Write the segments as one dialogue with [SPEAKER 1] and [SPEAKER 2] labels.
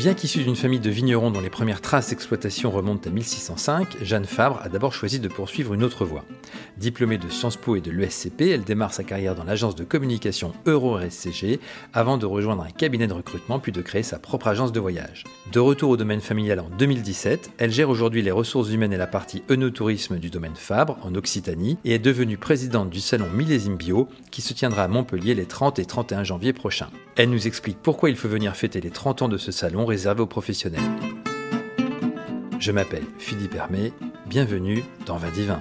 [SPEAKER 1] Bien qu'issue d'une famille de vignerons dont les premières traces d'exploitation remontent à 1605, Jeanne Fabre a d'abord choisi de poursuivre une autre voie. Diplômée de Sciences Po et de l'ESCP, elle démarre sa carrière dans l'agence de communication Euro-RSCG avant de rejoindre un cabinet de recrutement puis de créer sa propre agence de voyage. De retour au domaine familial en 2017, elle gère aujourd'hui les ressources humaines et la partie œnotourisme du domaine Fabre en Occitanie et est devenue présidente du salon Millésime Bio qui se tiendra à Montpellier les 30 et 31 janvier prochains. Elle nous explique pourquoi il faut venir fêter les 30 ans de ce salon réservé aux professionnels. Je m'appelle Philippe Hermé, bienvenue dans Vin Divin.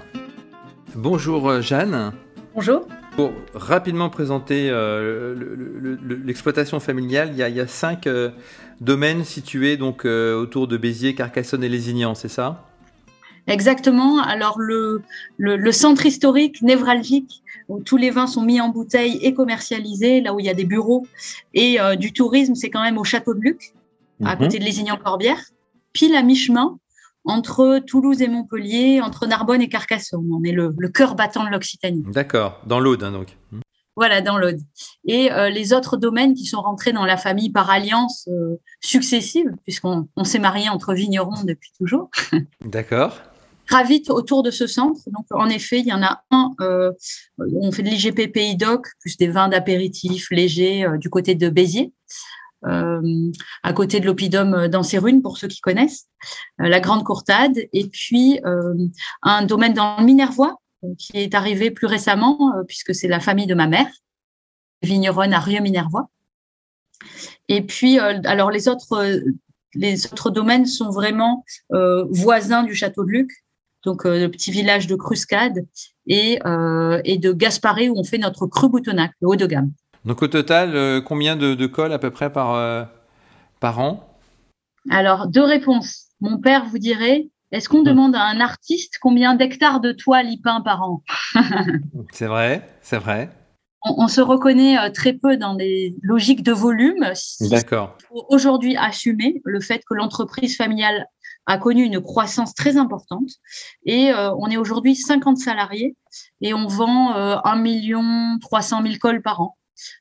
[SPEAKER 1] Bonjour euh, Jeanne.
[SPEAKER 2] Bonjour.
[SPEAKER 1] Pour rapidement présenter euh, l'exploitation familiale, il y, a, cinq euh, domaines situés donc autour de Béziers, Carcassonne et Lézignan, c'est ça?
[SPEAKER 2] Exactement. Alors le, le, centre historique névralgique où tous les vins sont mis en bouteille et commercialisés, là où il y a des bureaux et du tourisme, c'est quand même au Château de Luc à mhm. côté de Lézignan-Corbière, pile à mi-chemin entre Toulouse et Montpellier, entre Narbonne et Carcassonne. On est le, cœur battant de l'Occitanie.
[SPEAKER 1] D'accord, dans l'Aude hein, donc.
[SPEAKER 2] Voilà, dans l'Aude. Et euh, les autres domaines qui sont rentrés dans la famille par alliance euh, successive, puisqu'on s'est marié entre vignerons depuis toujours.
[SPEAKER 1] D'accord.
[SPEAKER 2] gravitent autour de ce centre. Donc, en effet, il y en a un, euh, on fait de l'IGP Pays Doc, plus des vins d'apéritif légers du côté de Béziers. Euh, à côté de l'Oppidum d'Ancerunes, pour ceux qui connaissent, euh, la Grande Courtade, et puis euh, un domaine dans le Minervois, qui est arrivé plus récemment, puisque c'est la famille de ma mère, vigneronne à Rieux-Minervois. Et puis, alors les autres, les autres domaines sont vraiment voisins du château de Luc, donc le petit village de Cruscade et, et de Gasparé où on fait notre cru boutonnac, le haut de gamme.
[SPEAKER 1] Donc au total, euh, combien de, de, cols à peu près par, euh, par an?
[SPEAKER 2] Alors, deux réponses. Mon père vous dirait, est-ce qu'on hmm. demande à un artiste combien d'hectares de toile il peint par an?
[SPEAKER 1] C'est vrai, c'est vrai.
[SPEAKER 2] On, se reconnaît euh, très peu dans des logiques de volume.
[SPEAKER 1] D'accord.
[SPEAKER 2] Aujourd'hui, assumer le fait que l'entreprise familiale a connu une croissance très importante et on est aujourd'hui 50 salariés et on vend 1 million 300 000 cols par an.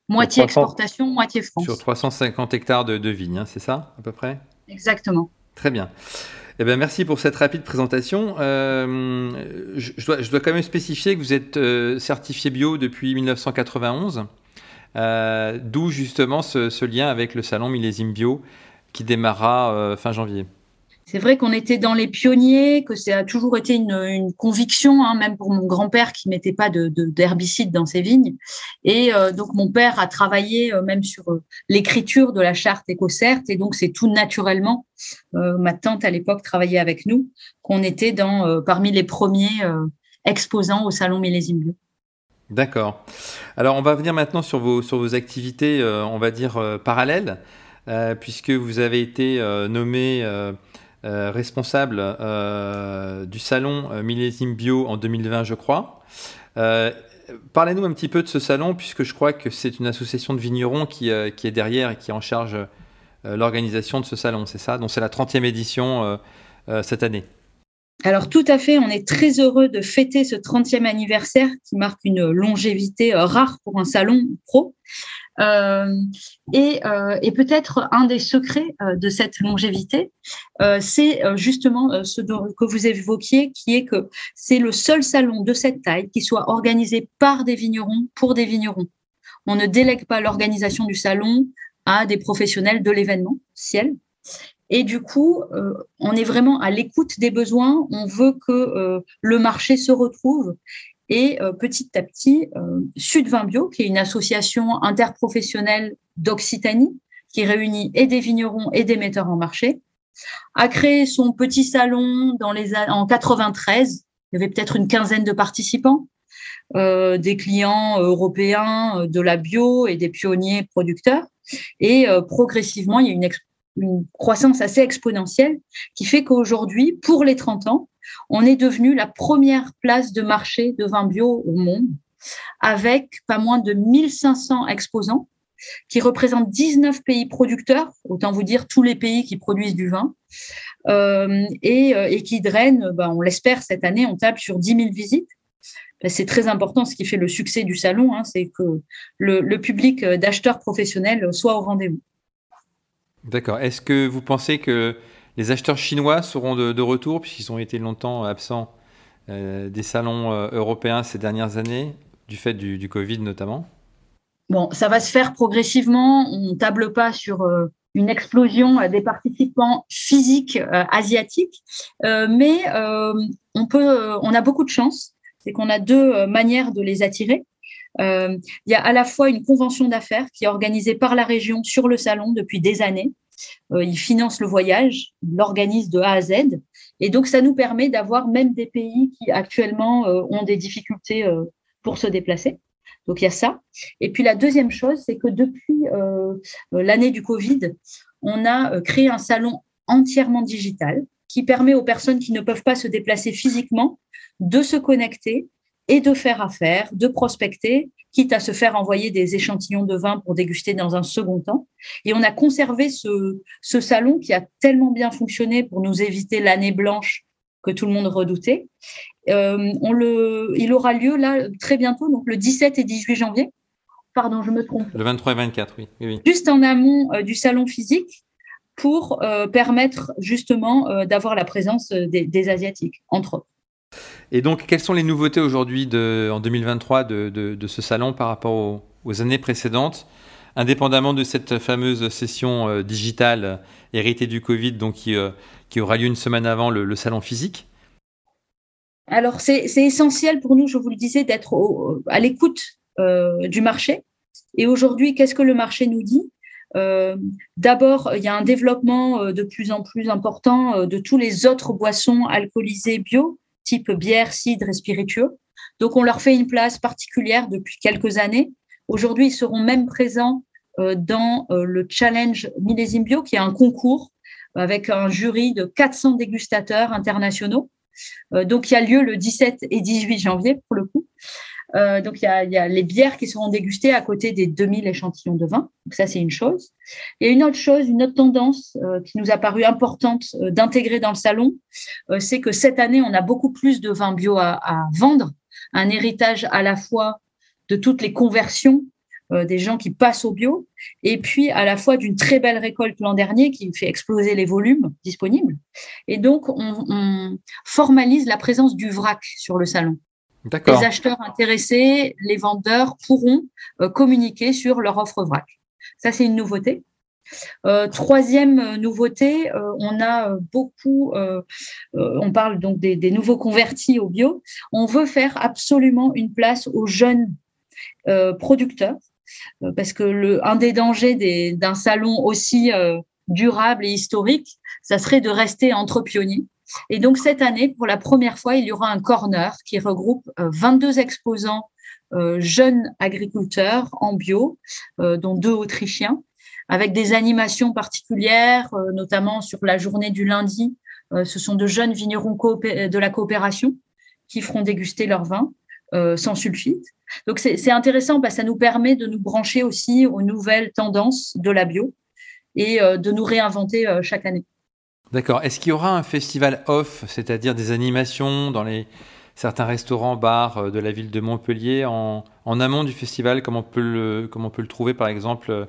[SPEAKER 2] Moitié exportation, moitié France.
[SPEAKER 1] Sur 350 hectares de, vignes, hein, c'est ça à peu près?
[SPEAKER 2] Exactement.
[SPEAKER 1] Très bien. Eh bien, merci pour cette rapide présentation. Euh, je, dois, quand même spécifier que vous êtes euh, certifié bio depuis 1991, euh, d'où justement ce, ce, lien avec le salon Millésime Bio qui démarra fin janvier.
[SPEAKER 2] C'est vrai qu'on était dans les pionniers, que ça a toujours été une, conviction, hein, même pour mon grand-père qui mettait pas d'herbicide de, dans ses vignes. Et euh, donc mon père a travaillé euh, même sur euh, l'écriture de la charte écocerte, et donc c'est tout naturellement. ma tante à l'époque travaillait avec nous, qu'on était dans parmi les premiers exposants au salon Millésime Bio.
[SPEAKER 1] D'accord. Alors on va venir maintenant sur vos sur vos activités, on va dire parallèles, puisque vous avez été nommé euh, responsable euh, du salon euh, Millésime Bio en 2020, je crois. Parlez-nous un petit peu de ce salon, puisque je crois que c'est une association de vignerons qui, est derrière et qui en charge l'organisation de ce salon, c'est ça? Donc c'est la 30e édition cette année.
[SPEAKER 2] Alors tout à fait, on est très heureux de fêter ce 30e anniversaire qui marque une longévité rare pour un salon pro. Euh, et, euh, et peut-être un des secrets euh, de cette longévité, c'est justement ce que vous évoquiez, qui est que c'est le seul salon de cette taille qui soit organisé par des vignerons pour des vignerons. On ne délègue pas l'organisation du salon à des professionnels de l'événement ciel. Et du coup, on est vraiment à l'écoute des besoins. On veut que le marché se retrouve et euh, petit à petit, euh, Sud Vin Bio, qui est une association interprofessionnelle d'Occitanie, qui réunit et des vignerons et des metteurs en marché, a créé son petit salon dans les, en 93. Il y avait peut-être une quinzaine de participants, euh, des clients européens de la bio et des pionniers producteurs. Et progressivement, il y a une, une croissance assez exponentielle qui fait qu'aujourd'hui, pour les 30 ans, on est devenu la première place de marché de vin bio au monde, avec pas moins de 1500 exposants qui représentent 19 pays producteurs, autant vous dire tous les pays qui produisent du vin, euh, et, qui drainent, ben, on l'espère cette année, on tape sur 10 000 visites. Ben, c'est très important, ce qui fait le succès du salon, hein, c'est que le, le public d'acheteurs professionnels soit au rendez-vous.
[SPEAKER 1] D'accord. Est-ce que vous pensez que les acheteurs chinois seront de, retour, puisqu'ils ont été longtemps absents euh, des salons euh, européens ces dernières années, du fait du, Covid notamment
[SPEAKER 2] Bon, ça va se faire progressivement. On ne table pas sur euh, une explosion des participants physiques asiatiques, mais on, a beaucoup de chance. C'est qu'on a deux manières de les attirer. il y a à la fois une convention d'affaires qui est organisée par la région sur le salon depuis des années, il finance le voyage, il l'organise de A à Z. Et donc, ça nous permet d'avoir même des pays qui actuellement euh, ont des difficultés euh, pour se déplacer. Donc, il y a ça. Et puis, la deuxième chose, c'est que depuis l'année du Covid, on a créé un salon entièrement digital qui permet aux personnes qui ne peuvent pas se déplacer physiquement de se connecter et de faire affaire, de prospecter quitte à se faire envoyer des échantillons de vin pour déguster dans un second temps. Et on a conservé ce, salon qui a tellement bien fonctionné pour nous éviter l'année blanche que tout le monde redoutait. Euh, on le, il aura lieu là très bientôt, donc le 17 et 18 janvier. Pardon, je me trompe.
[SPEAKER 1] Le 23 et 24, oui. oui,
[SPEAKER 2] Juste en amont euh, du salon physique pour euh, permettre justement d'avoir la présence des, des Asiatiques, entre autres.
[SPEAKER 1] Et donc, quelles sont les nouveautés aujourd'hui en 2023 de, ce salon par rapport aux, années précédentes, indépendamment de cette fameuse session euh, digitale héritée du Covid, donc qui, euh, aura lieu une semaine avant le, salon physique.
[SPEAKER 2] Alors, c'est essentiel pour nous, je vous le disais, d'être à l'écoute euh, du marché. Et aujourd'hui, qu'est-ce que le marché nous dit? D'abord, il y a un développement de plus en plus important de tous les autres boissons alcoolisées bio, type bière, cidre et spiritueux. Donc, on leur fait une place particulière depuis quelques années. Aujourd'hui, ils seront même présents euh, dans euh, le Challenge Millésime Bio, qui est un concours avec un jury de 400 dégustateurs internationaux. Euh, donc, il y a lieu le 17 et 18 janvier, pour le coup. Euh, donc, il y, a, les bières qui seront dégustées à côté des 2000 échantillons de vin. Ça, c'est une chose. Et une autre chose, une autre tendance euh, qui nous a paru importante euh, d'intégrer dans le salon, c'est que cette année, on a beaucoup plus de vins bio à, vendre, un héritage à la fois de toutes les conversions des gens qui passent au bio, et puis à la fois d'une très belle récolte l'an dernier qui fait exploser les volumes disponibles. Et donc, on, on formalise la présence du vrac sur le salon. Les acheteurs intéressés, les vendeurs pourront euh, communiquer sur leur offre vrac. Ça, c'est une nouveauté. Euh, troisième euh, nouveauté, on a beaucoup, on parle donc des, nouveaux convertis au bio. On veut faire absolument une place aux jeunes producteurs, parce que un des dangers d'un salon aussi durable et historique, ça serait de rester entre pionniers. Et donc cette année, pour la première fois, il y aura un corner qui regroupe 22 euh, exposants euh, jeunes agriculteurs en bio, euh, dont deux Autrichiens, avec des animations particulières, notamment sur la journée du lundi. ce sont de jeunes vignerons de la coopération qui feront déguster leur vin sans sulfite. Donc c'est intéressant parce que ça nous permet de nous brancher aussi aux nouvelles tendances de la bio et de nous réinventer chaque année.
[SPEAKER 1] D'accord. Est-ce qu'il y aura un festival off, c'est-à-dire des animations dans les certains restaurants, bars euh, de la ville de Montpellier en, amont du festival, comme on peut le, on peut le trouver par exemple euh,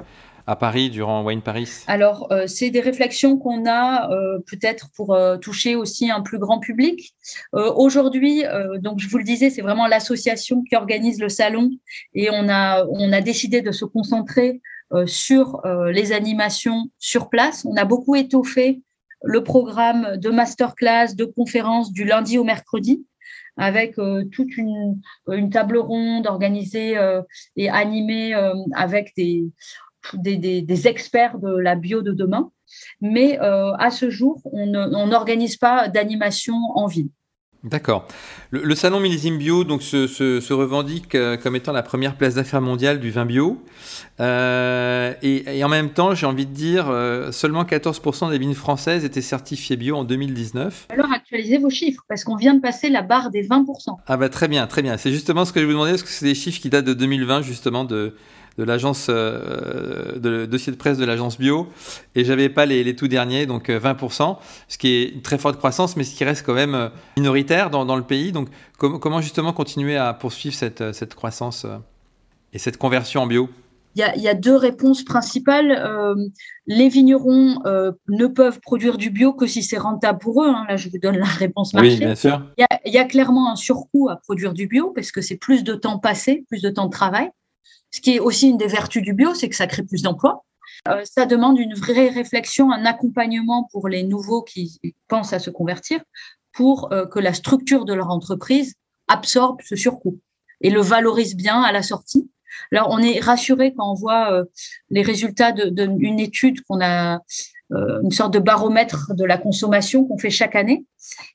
[SPEAKER 1] à Paris durant Wine Paris?
[SPEAKER 2] Alors, euh, c'est des réflexions qu'on a peut-être pour toucher aussi un plus grand public. Aujourd'hui, donc je vous le disais, c'est vraiment l'association qui organise le salon et on a, on a décidé de se concentrer sur les animations sur place. On a beaucoup étoffé le programme de masterclass, de conférences du lundi au mercredi, avec euh, toute une, table ronde organisée euh, et animée euh, avec des, des, experts de la bio de demain. Mais à ce jour, on n'organise pas d'animation en ville.
[SPEAKER 1] D'accord. Le, salon Millésime Bio donc, se, revendique euh, comme étant la première place d'affaires mondiale du vin bio. Euh, et, en même temps, j'ai envie de dire, euh, seulement 14% des vignes françaises étaient certifiées bio en 2019.
[SPEAKER 2] Alors actualisez vos chiffres, parce qu'on vient de passer la barre des 20%.
[SPEAKER 1] Ah bah très bien, très bien. C'est justement ce que je vous demandais, parce que c'est des chiffres qui datent de 2020, justement, de, de l'agence, euh, de dossier de presse de l'agence bio, et j'avais pas les, tout derniers, donc 20%, euh, ce qui est une très forte croissance, mais ce qui reste quand même euh, minoritaire dans, le pays. Donc comment justement continuer à poursuivre cette, cette croissance et cette conversion en bio?
[SPEAKER 2] Il y, a, deux réponses principales. Euh, les vignerons euh, ne peuvent produire du bio que si c'est rentable pour eux. Hein. Là, je vous donne la réponse marché.
[SPEAKER 1] Oui, bien sûr.
[SPEAKER 2] Il y, a, clairement un surcoût à produire du bio parce que c'est plus de temps passé, plus de temps de travail. Ce qui est aussi une des vertus du bio, c'est que ça crée plus d'emplois. Euh, ça demande une vraie réflexion, un accompagnement pour les nouveaux qui pensent à se convertir pour que la structure de leur entreprise absorbe ce surcoût et le valorise bien à la sortie alors, on est rassuré quand on voit euh, les résultats d'une étude qu'on a, euh, une sorte de baromètre de la consommation qu'on fait chaque année.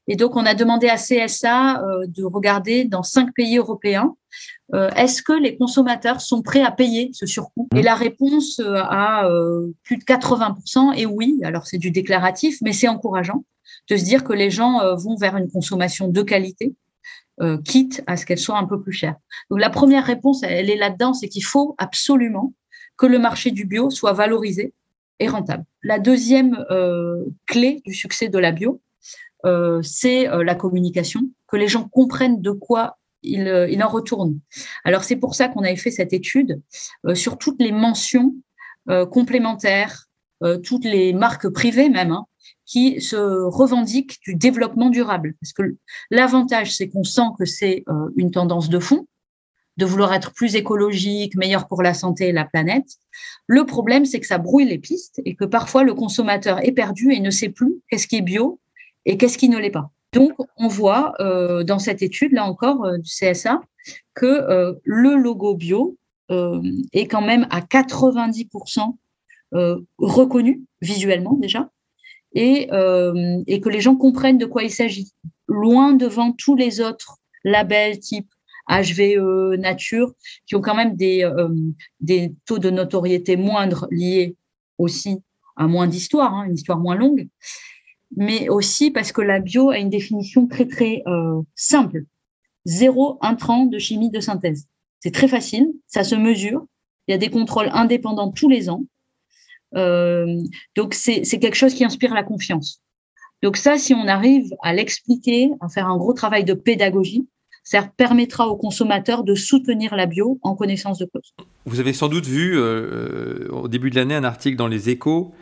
[SPEAKER 2] Et donc, on a demandé à CSA euh, de regarder dans cinq pays européens est-ce que les consommateurs sont prêts à payer ce surcoût? Et la réponse à plus de 80% est oui. Alors, c'est du déclaratif, mais c'est encourageant de se dire que les gens vont vers une consommation de qualité euh, quitte à ce qu'elle soit un peu plus chère. Donc la première réponse, elle est là-dedans, c'est qu'il faut absolument que le marché du bio soit valorisé rentable. La deuxième euh, clé du succès de la bio, euh, c'est la communication, que les gens comprennent de quoi il, en retourne. Alors c'est pour ça qu'on avait fait cette étude sur toutes les mentions complémentaires, toutes les marques privées même, hein, qui se revendiquent du développement durable. Parce que l'avantage, c'est qu'on sent que c'est euh, une tendance de fond, de vouloir être plus écologique, meilleur pour la santé et la planète. Le problème, c'est que ça brouille les pistes et que parfois le consommateur est perdu et ne sait plus qu'est-ce qui est bio et qu'est-ce qui ne l'est pas. Donc, on voit euh, dans cette étude, là encore, euh, du CSA, que le logo bio est quand même à 90% reconnu visuellement déjà, euh, et, que les gens comprennent de quoi il s'agit. Loin devant tous les autres labels type HVE, Nature, qui ont quand même des, euh, des taux de notoriété moindres liés aussi à moins d'histoire, hein, une histoire moins longue, mais aussi parce que la bio a une définition très très euh, simple. Zéro intrant de chimie de synthèse. C'est très facile, ça se mesure, il y a des contrôles indépendants tous les ans, euh, donc, c'est quelque chose qui inspire la confiance. Donc ça, si on arrive à l'expliquer, à faire un gros travail de pédagogie, ça permettra aux consommateurs de soutenir la bio en connaissance de cause.
[SPEAKER 1] Vous avez sans doute vu euh, au début de l'année un article dans les échos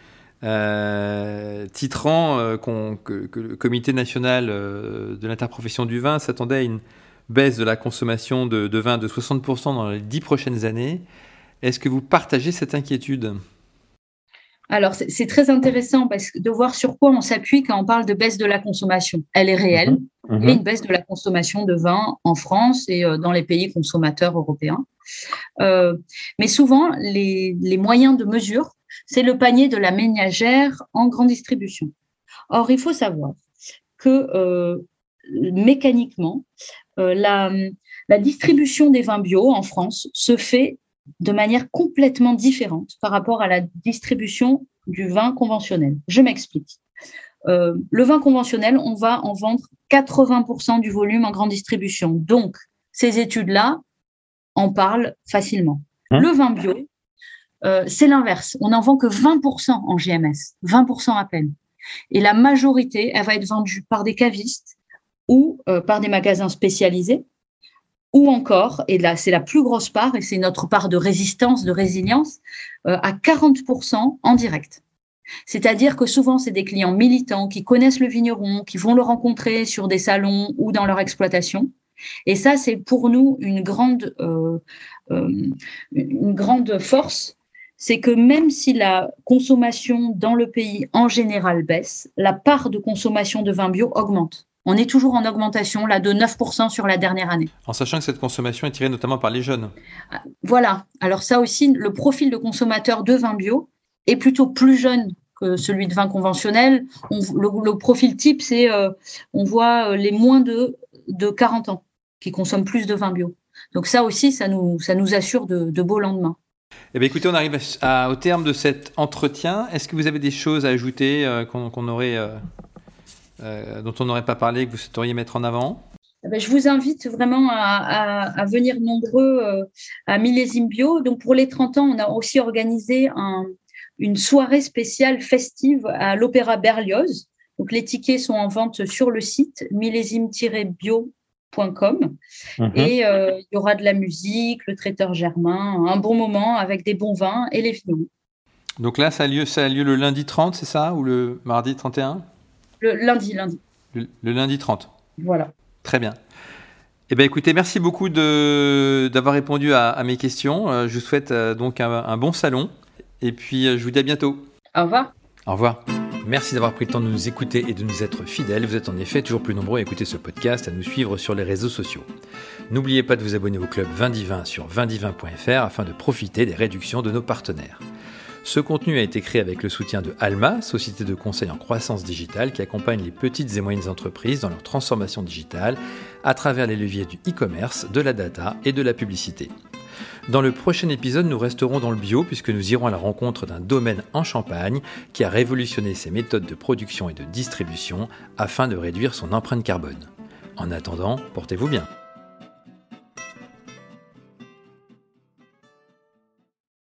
[SPEAKER 1] euh, titrant que, le Comité national de l'interprofession du vin s'attendait à une baisse de la consommation de, de vin de 60% dans les dix prochaines années. Est-ce que vous partagez cette inquiétude?
[SPEAKER 2] Alors, c'est très intéressant parce que de voir sur quoi on s'appuie quand on parle de baisse de la consommation. Elle est réelle. Mhm. Il y a une baisse de la consommation de vin en France et euh, dans les pays consommateurs européens. Euh, mais souvent, les, moyens de mesure, c'est le panier de la ménagère en grande distribution. Or, il faut savoir que euh, mécaniquement, la, la distribution des vins bio en France se fait de manière complètement différente par rapport à la distribution du vin conventionnel. Je m'explique. Euh, le vin conventionnel, on va en vendre 80% du volume en grande distribution. Donc, ces études-là en parlent facilement. Hein le vin bio, euh, c'est l'inverse. On n'en vend que 20% en GMS, 20% à peine. Et la majorité, elle va être vendue par des cavistes ou euh, par des magasins spécialisés ou encore, et là c'est la plus grosse part, et c'est notre part de résistance, de résilience, euh, à 40% en direct. C'est-à-dire que souvent, c'est des clients militants qui connaissent le vigneron, qui vont le rencontrer sur des salons ou dans leur exploitation. Et ça, c'est pour nous une grande, euh, euh, une grande force, c'est que même si la consommation dans le pays en général baisse, la part de consommation de vin bio augmente. On est toujours en augmentation, là, de 9% sur la dernière année.
[SPEAKER 1] En sachant que cette consommation est tirée notamment par les jeunes.
[SPEAKER 2] Ah, voilà. Alors ça aussi, le profil de consommateur de vin bio est plutôt plus jeune que celui de vin conventionnel. le, profil type, c'est, euh, on voit euh, les moins de, de 40 ans qui consomment plus de vin bio. Donc ça aussi, ça nous, ça nous assure de, beaux lendemains.
[SPEAKER 1] Eh bien, écoutez, on arrive au terme de cet entretien. Est-ce que vous avez des choses à ajouter euh, qu'on aurait euh, dont on n'aurait pas parlé, que vous souhaiteriez mettre en avant
[SPEAKER 2] eh ben, je vous invite vraiment à, venir nombreux euh, à Millésime Bio. Donc, pour les 30 ans, on a aussi organisé une soirée spéciale festive à l'Opéra Berlioz. Donc, les tickets sont en vente sur le site millésime-bio Mhm. Et euh, il y aura de la musique, le traiteur Germain, un bon moment avec des bons vins et les vignerons.
[SPEAKER 1] Donc là, ça a lieu, ça a lieu le lundi 30, c'est ça? Ou le mardi 31
[SPEAKER 2] Le lundi, lundi.
[SPEAKER 1] Le, lundi 30.
[SPEAKER 2] Voilà.
[SPEAKER 1] Très bien. Eh bien, écoutez, merci beaucoup d'avoir répondu à, mes questions. Euh, je vous souhaite euh, donc un bon salon. Et puis, je vous dis à bientôt.
[SPEAKER 2] Au revoir.
[SPEAKER 1] Au revoir. Merci d'avoir pris le temps de nous écouter et de nous être fidèles. Vous êtes en effet toujours plus nombreux à écouter ce podcast, à nous suivre sur les réseaux sociaux. N'oubliez pas de vous abonner au club Vindivin sur vindivin.fr afin de profiter des réductions de nos partenaires. Ce contenu a été créé avec le soutien de Alma, société de conseil en croissance digitale qui accompagne les petites et moyennes entreprises dans leur transformation digitale à travers les leviers du e-commerce, de la data et de la publicité. Dans le prochain épisode, nous resterons dans le bio puisque nous irons à la rencontre d'un domaine en Champagne qui a révolutionné ses méthodes de production et de distribution afin de réduire son empreinte carbone. En attendant, portez-vous bien.